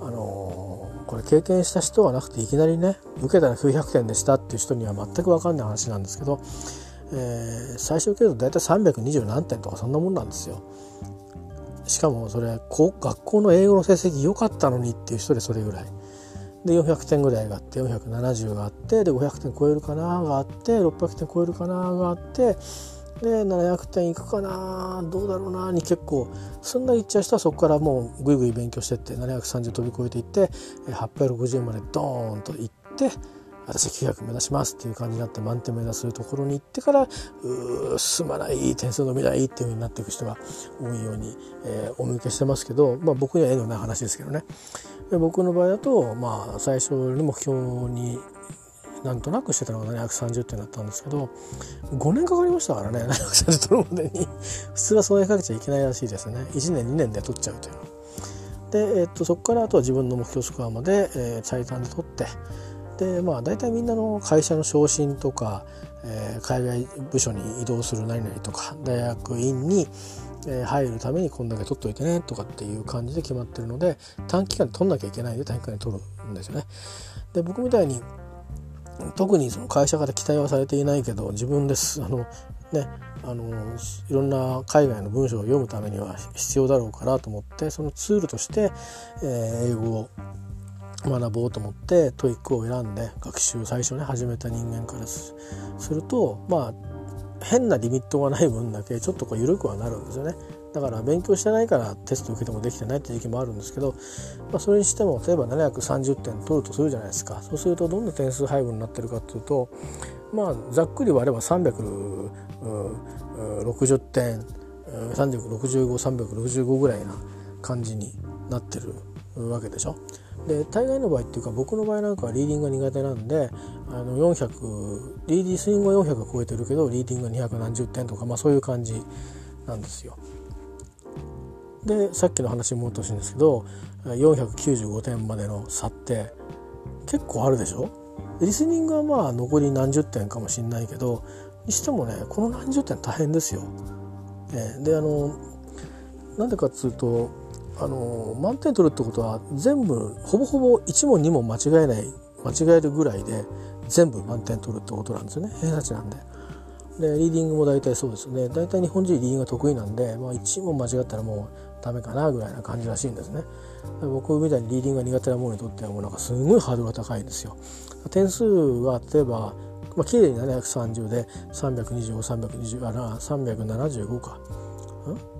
あのー、これ経験した人はなくていきなりね受けたら900点でしたっていう人には全く分かんない話なんですけど、えー、最初受けると大体320何点とかそんなもんなんですよ。しかもそれ学校の英語の成績良かったのにっていう人でそれぐらい。で400点ぐらいがあって470があってで500点超えるかながあって600点超えるかながあってで700点いくかなどうだろうなに結構すんなりいっちゃう人はそこからもうぐいぐい勉強してって730飛び越えていって860までドーンといって私900目指しますっていう感じになって満点目指すところに行ってからう進まない点数伸びないっていうふうになっていく人が多いように、えー、お見受けしてますけど、まあ、僕には縁のない話ですけどね。で僕の場合だと、まあ、最初に目標になんとなくしてたのが730点だったんですけど5年かかりましたからね730取るまでに。普通はそれかけちゃいけないらしいですね。1年2年で取っちゃうというで、えー、っとそこからあとは自分の目標スコアまで、えー、最短で取ってでまあ大体みんなの会社の昇進とか、えー、海外部署に移動する何々とか大学院に、入るためにこんだけ取っといてねとかっていう感じで決まってるので短期間で取んなきゃいけないで短期間で取るんですよね。で僕みたいに特にその会社から期待はされていないけど自分ですあのねあのいろんな海外の文章を読むためには必要だろうかなと思ってそのツールとして、えー、英語を学ぼうと思って TOEICを選んで学習を最初ね始めた人間からするとまあ変なリミットがない分だけちょっとこう緩くはなるんですよねだから勉強してないからテスト受けてもできてないって時期もあるんですけど、まあ、それにしても例えば730点取るとするじゃないですかそうするとどんな点数配分になってるかっていうとまあざっくり割れば360点365365ぐらいな感じになってるわけでしょ。で大概の場合っていうか僕の場合なんかはリーディングが苦手なんであの400リーディスイングは400超えてるけどリーディングが200何十点とか、まあ、そういう感じなんですよ。でさっきの話に戻ってほしいんですけど495点までの差って結構あるでしょ？リスニングはまあ残り何十点かもしんないけどにしてもねこの何十点大変ですよ。えであのなんでかっつうとあの満点取るってことは全部ほぼほぼ1問2問間違えない間違えるぐらいで全部満点取るってことなんですよね。偏差値なんで。でリーディングも大体そうですね。大体日本人リーディングが得意なんで、まあ、1問間違ったらもうダメかなぐらいな感じらしいんですね。僕みたいにリーディングが苦手な者にとってはもうなんかすごいハードルが高いんですよ。点数は例えばまあ綺麗に730で325320あら375か。ん？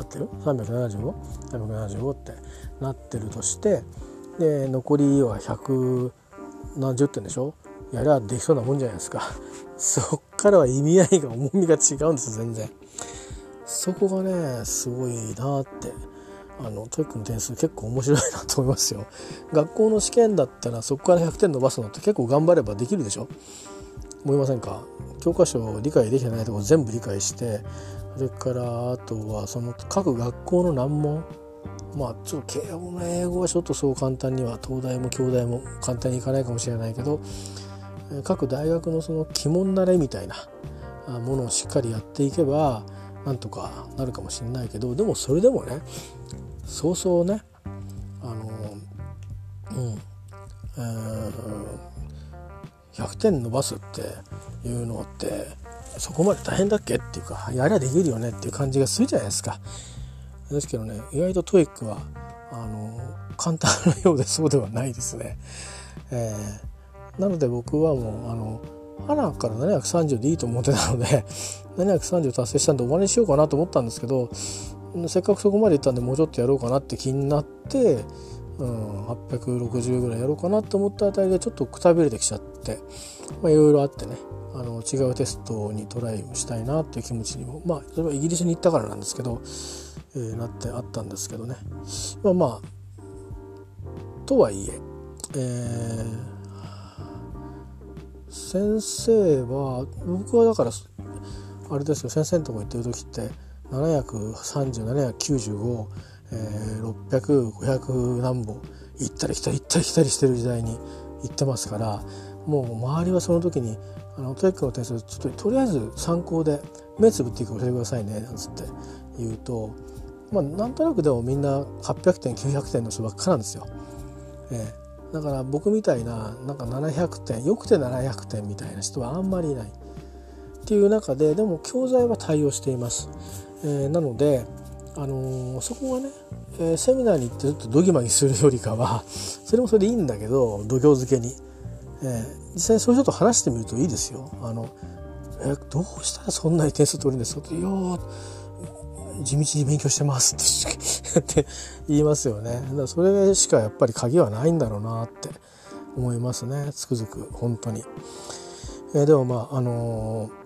合ってる ?375?375 ってなってるとしてで残りは100点でしょ？やりゃできそうなもんじゃないですか。そっからは意味合いが重みが違うんです全然。そこがねすごいなって。あの TOEICの点数結構面白いなと思いますよ。学校の試験だったらそこから100点伸ばすのって結構頑張ればできるでしょ？思いませんか？教科書を理解できてないとこ全部理解してそれからあとはその各学校の難問。まあちょっと慶応の英語はちょっとそう簡単には東大も京大も簡単にいかないかもしれないけど各大学のその鬼門慣れみたいなものをしっかりやっていけばなんとかなるかもしれないけどでもそれでもねそうそうねあのうんえー100点伸ばすっていうのってそこまで大変だっけ？っていうかやりゃできるよねっていう感じがするじゃないですか。ですけどね意外と TOEIC はあの簡単なようでそうではないですね。えー、なので僕はもうあの花から730でいいと思ってたので 730達成したんで終わりにしようかなと思ったんですけどせっかくそこまでいったんでもうちょっとやろうかなって気になってうん、860ぐらいやろうかなと思ったあたりでちょっとくたびれてきちゃってまあいろいろあってねあの違うテストにトライしたいなっていう気持ちにもまあそれはイギリスに行ったからなんですけどえー、なってあったんですけどね。まあまあとはいええー、先生は僕はだからあれですよ先生のとこ行ってる時って730795、えー、600500何本行ったり来たり行ったり来たりしてる時代に行ってますからもう周りはその時にあの TOEIC の点数ちょっととりあえず参考で目つぶっていく教えてくださいねなんつって言うとまあなんとなくでもみんな800点900点の人ばっかなんですよ。えー、だから僕みたいななんか700点よくて700点みたいな人はあんまりいないっていう中ででも教材は対応しています。えー、なのであのー、そこがね、えー、セミナーに行ってちょっとドギマギするよりかは それもそれでいいんだけど度胸付けに、えー、実際にそういう人と話してみるといいですよ。あのえどうしたらそんなに点数取るんですかって「いや地道に勉強してます」って言いますよね。だからそれしかやっぱり鍵はないんだろうなって思いますねつくづく本当に。えー、でもまああのー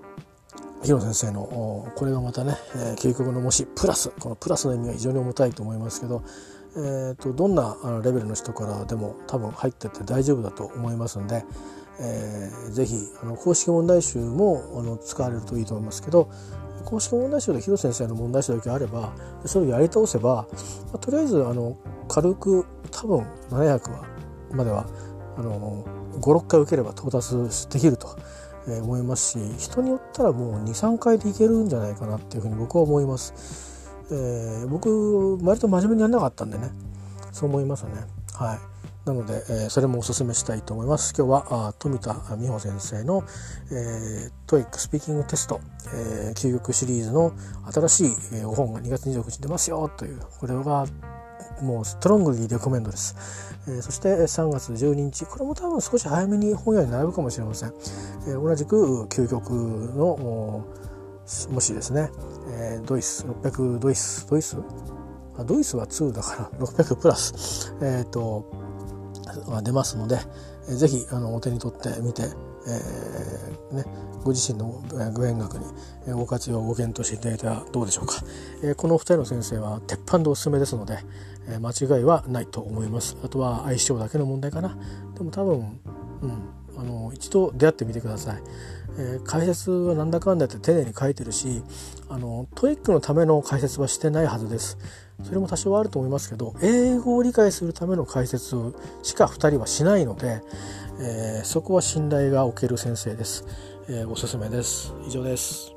広先生のこれがまたね、えー、究極の模試プラスこのプラスの意味が非常に重たいと思いますけど、えーと、どんなレベルの人からでも多分入ってって大丈夫だと思いますんで、えー、ぜひあの公式問題集もあの使われるといいと思いますけど公式問題集で広先生の問題集だけあればそれをやり倒せば、まあ、とりあえずあの軽く多分700はまでは56回受ければ到達できると。え思いますし人によったらもう23回でいけるんじゃないかなっていうふうに僕は思います。えー、僕割と真面目にやんなかったんでねそう思いますね。はいなので、えー、それもお勧めしたいと思います。今日はあ冨田三穂先生の、えー、 TOEIC スピーキングテスト、えー、究極シリーズの新しい、えー、お本が2月26日に出ますよというこれがもう strongly recommend です、えー、そして3月12日これも多分少し早めに本屋に並ぶかもしれません、えー、同じく究極のもしですね、えー、ドイス600ドイスドイスあドイスは2だから。600プラス。えっ、ー、と出ますので、えー、ぜひあのお手に取ってみて、えーね、ご自身の具演学にご活用ご検討していただいてはどうでしょうか、えー、このお二人の先生は鉄板でおすすめですので、え間違いはないと思います。あとは相性だけの問題かな。でも多分、うん、あの一度出会ってみてください、えー、解説はなんだかんだって丁寧に書いてるしあの TOEIC のための解説はしてないはずです。それも多少はあると思いますけど英語を理解するための解説しか2人はしないので、えー、そこは信頼がおける先生です、えー、おすすめです。以上です。